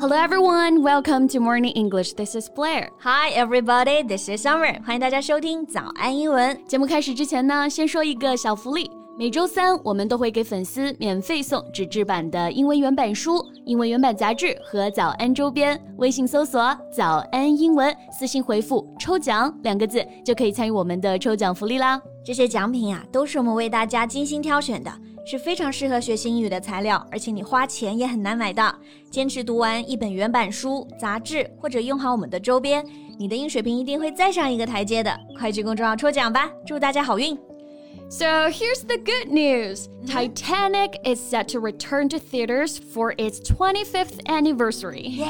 Hello everyone, welcome to Morning English. This is Blair. Hi everybody, this is Summer. 欢迎大家收听早安英文。节目开始之前呢，先说一个小福利。每周三我们都会给粉丝免费送纸质版的英文原版书、英文原版杂志和早安周边。微信搜索“早安英文”，私信回复“抽奖”两个字就可以参与我们的抽奖福利啦。这些奖品啊，都是我们为大家精心挑选的。是非常适合学习英语的材料，而且你花钱也很难买到。坚持读完一本原版书、杂志，或者用好我们的周边，你的英水平一定会再上一个台阶的。快去公众号抽奖吧，祝大家好运！So here's the good news Titanic is set to return to theaters for its 25th anniversary.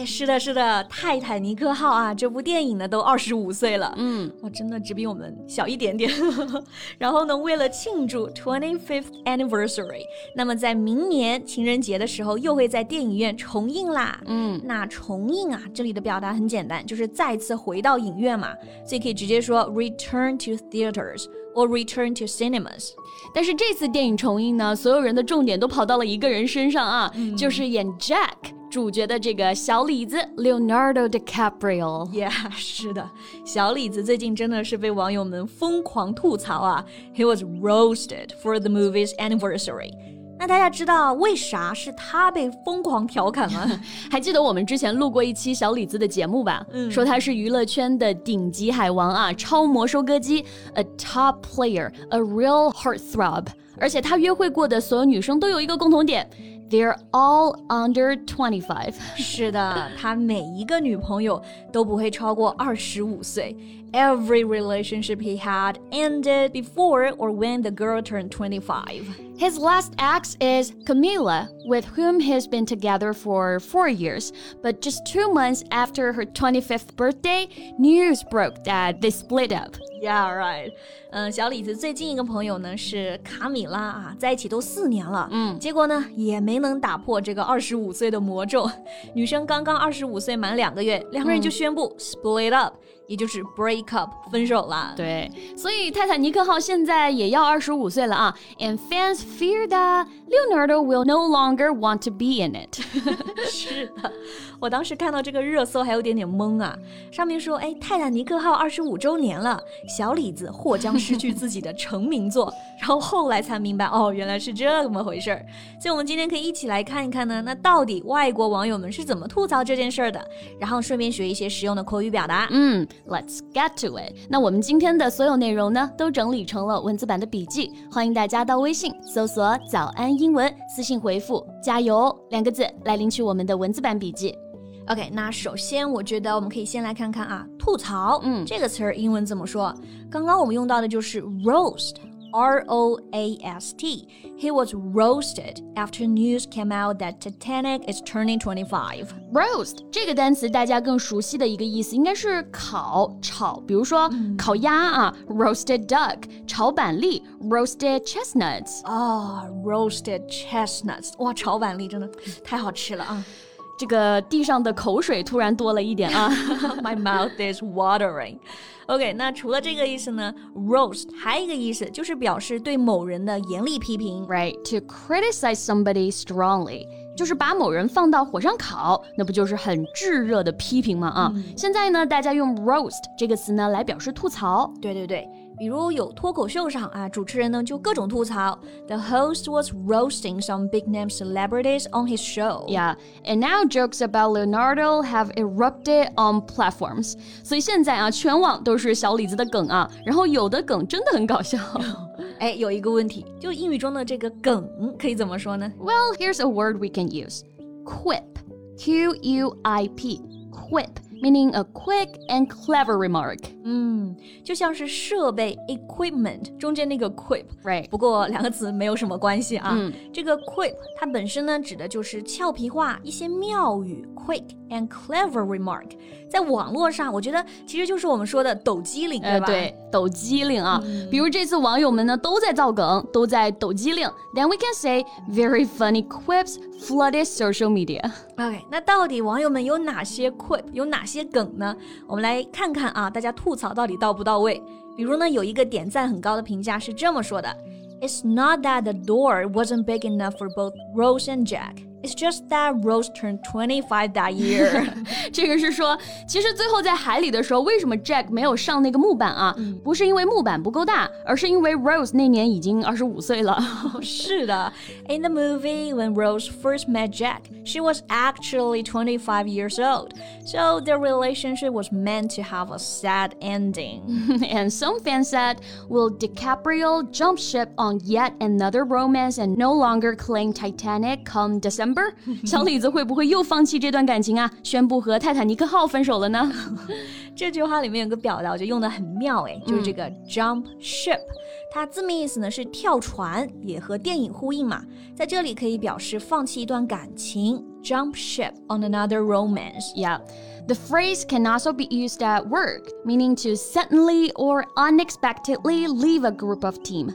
耶，是的，是的，泰坦尼克号啊，这部电影呢都二十五岁了，嗯，哇，真的只比我们小一点点。然后呢，为了庆祝 25th anniversary，那么在明年情人节的时候又会在电影院重映啦。嗯，那重映啊，这里的表达很简单，就是再次回到影院嘛，所以可以直接说 return to theaters。or return to cinemas。但是这次电影重映呢，所有人的重点都跑到了一个人身上啊，嗯、就是演 Jack 主角的这个小李子 Leonardo DiCaprio。Yeah，是的，小李子最近真的是被网友们疯狂吐槽啊。He was roasted for the movie's anniversary. 那大家知道为啥是他被疯狂调侃吗？还记得我们之前录过一期小李子的节目吧？嗯，说他是娱乐圈的顶级海王啊，超模收割机，a top player，a real heartthrob。而且他约会过的所有女生都有一个共同点 ，they're all under twenty five。是的，他每一个女朋友都不会超过二十五岁。Every relationship he had ended before or when the girl turned twenty five. His last ex is Camila, with whom he's been together for four years. But just two months after her 25th birthday, news broke that they split up. Yeah, right. 嗯，小李子最近一个朋友呢是卡米拉啊，在一起都四年了，嗯，结果呢也没能打破这个二十五岁的魔咒。女生刚刚二十五岁满两个月，两个人就宣布 split up。也就是 break up 分手啦。对，所以泰坦尼克号现在也要二十五岁了啊。And fans fear that Leonardo will no longer want to be in it 是的，我当时看到这个热搜还有点点懵啊。上面说，哎，泰坦尼克号二十五周年了，小李子或将失去自己的成名作。然后后来才明白，哦，原来是这么回事儿。所以，我们今天可以一起来看一看呢，那到底外国网友们是怎么吐槽这件事儿的，然后顺便学一些实用的口语表达。嗯。Let's get to it。那我们今天的所有内容呢，都整理成了文字版的笔记，欢迎大家到微信搜索“早安英文”，私信回复“加油”两个字来领取我们的文字版笔记。OK，那首先我觉得我们可以先来看看啊，吐槽，嗯，这个词儿英文怎么说？刚刚我们用到的就是 roast。R O A S T. He was roasted after news came out that Titanic is turning 25. Roast 这个单词大家更熟悉的一个意思应该是烤、炒，比如说、嗯、烤鸭啊，roasted duck；炒板栗，roasted chestnuts。啊、oh,，roasted chestnuts，哇，炒板栗真的太好吃了啊！ 这个地上的口水突然多了一点啊！My mouth is watering. OK，那除了这个意思呢，roast 还有一个意思就是表示对某人的严厉批评，right? To criticize somebody strongly，就是把某人放到火上烤，那不就是很炙热的批评吗？啊，现在呢，大家用 roast 这个词呢来表示吐槽。对对对。比如有脱口秀上啊，主持人呢就各种吐槽。The host was roasting some big name celebrities on his show. Yeah, and now jokes about Leonardo have erupted on platforms. 所以现在啊，全网都是小李子的梗啊。然后有的梗真的很搞笑。哎，有一个问题，就英语中的这个梗可以怎么说呢？Well, here's a word we can use. Quip. Q U I P. Quip meaning a quick and clever remark. 嗯，就像是设备 equipment 中间那个 quip，right？不过两个词没有什么关系啊。嗯、这个 quip 它本身呢指的就是俏皮话，一些妙语，quick and clever remark。在网络上，我觉得其实就是我们说的抖机灵，对吧？对，抖机灵啊。比如这次网友们呢都在造梗，都在抖机灵。Then we can say very funny quips flooded social media. OK，那到底网友们有哪些 quip，有哪些梗呢？我们来看看啊，大家吐槽到底到不到位。比如呢，有一个点赞很高的评价是这么说的：It's not that the door wasn't big enough for both Rose and Jack. It's just that Rose turned twenty-five that year。这个是说，其实最后在海里的时候，为什么 Jack 没有上那个木板啊？嗯、不是因为木板不够大，而是因为 Rose 那年已经二十五岁了。是的，In the movie, when Rose first met Jack, she was actually twenty-five years old, so their relationship was meant to have a sad ending. and some fans said, "Will DiCaprio jump ship on yet another romance and no longer claim Titanic come December?" Remember，小李子会不会又放弃这段感情啊？宣布和泰坦尼克号分手了呢？这句话里面有个表达，我觉得用的很妙哎，就是这个 jump ship，它字面意思呢是跳船，也和电影呼应嘛，在这里可以表示放弃一段感情，jump ship on another romance。Yeah. The phrase can also be used at work, meaning to suddenly or unexpectedly leave a group of team.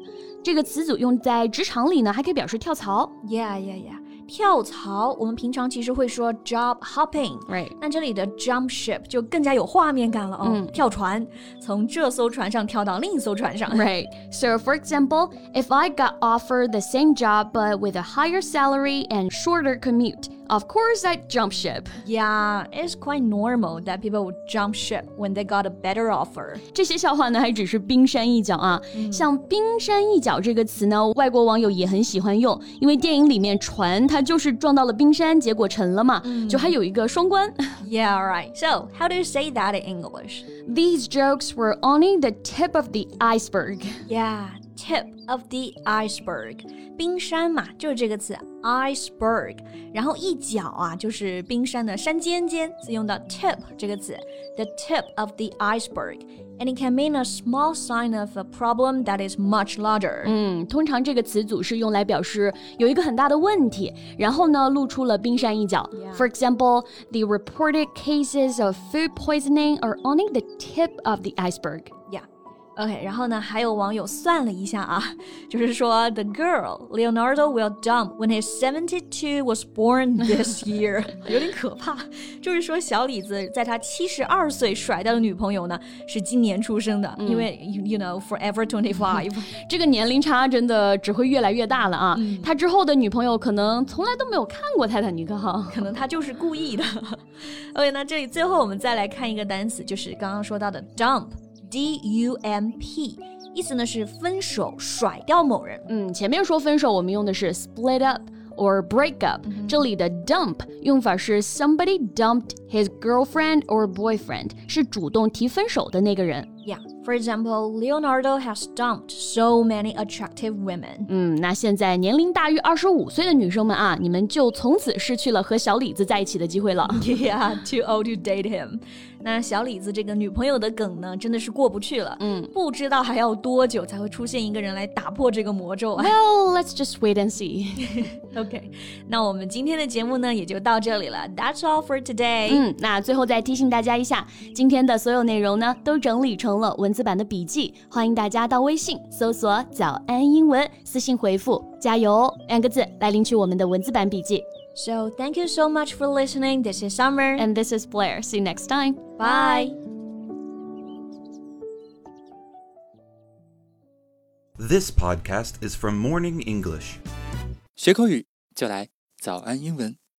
这个词组用在职场里呢，还可以表示跳槽。Yeah, yeah, yeah. 跳槽，我们平常其实会说 job hopping，right？那这里的 jump ship 就更加有画面感了哦，嗯、跳船，从这艘船上跳到另一艘船上。Right. So for example, if I got offered the same job but with a higher salary and shorter commute. Of course, I jump ship. Yeah, it's quite normal that people would jump ship when they got a better offer. 这些笑话呢，还只是冰山一角啊。嗯、像“冰山一角”这个词呢，外国网友也很喜欢用，因为电影里面船它就是撞到了冰山，结果沉了嘛，嗯、就还有一个双关。Yeah, right. So, how do you say that in English? These jokes were only the tip of the iceberg. Yeah, tip of the iceberg. 冰山嘛，就是这个词 iceberg，然后一角啊，就是冰山的山尖尖，所以用到 tip 这个词，the tip of the iceberg。And it can mean a small sign of a problem that is much larger。嗯，通常这个词组是用来表示有一个很大的问题，然后呢露出了冰山一角。For example, the reported cases of food poisoning are only the tip of the iceberg. OK，然后呢，还有网友算了一下啊，就是说，the girl Leonardo will dump when he's seventy two was born this year，有点可怕。就是说，小李子在他七十二岁甩掉的女朋友呢，是今年出生的，因为 you know forever twenty-five，这个年龄差真的只会越来越大了啊。他之后的女朋友可能从来都没有看过泰坦尼克号，可能他就是故意的。OK，那这里最后我们再来看一个单词，就是刚刚说到的 dump。D U M P，意思呢是分手、甩掉某人。嗯，前面说分手，我们用的是 split up or break up，、嗯、这里的 dump 用法是 somebody dumped his girlfriend or boyfriend，是主动提分手的那个人。Yeah. For example, Leonardo has dumped so many attractive women. 嗯，那现在年龄大于二十五岁的女生们啊，你们就从此失去了和小李子在一起的机会了。Yeah, too old to date him. 那小李子这个女朋友的梗呢，真的是过不去了。嗯，不知道还要多久才会出现一个人来打破这个魔咒啊？Well, let's just wait and see. OK，那我们今天的节目呢，也就到这里了。That's all for today. 嗯，那最后再提醒大家一下，今天的所有内容呢，都整理成了文。字版的笔记，欢迎大家到微信搜索“早安英文”，私信回复“加油”两个字来领取我们的文字版笔记。So thank you so much for listening. This is Summer and this is Blair. See you next time. Bye. This podcast is from Morning English. 学口语就来早安英文。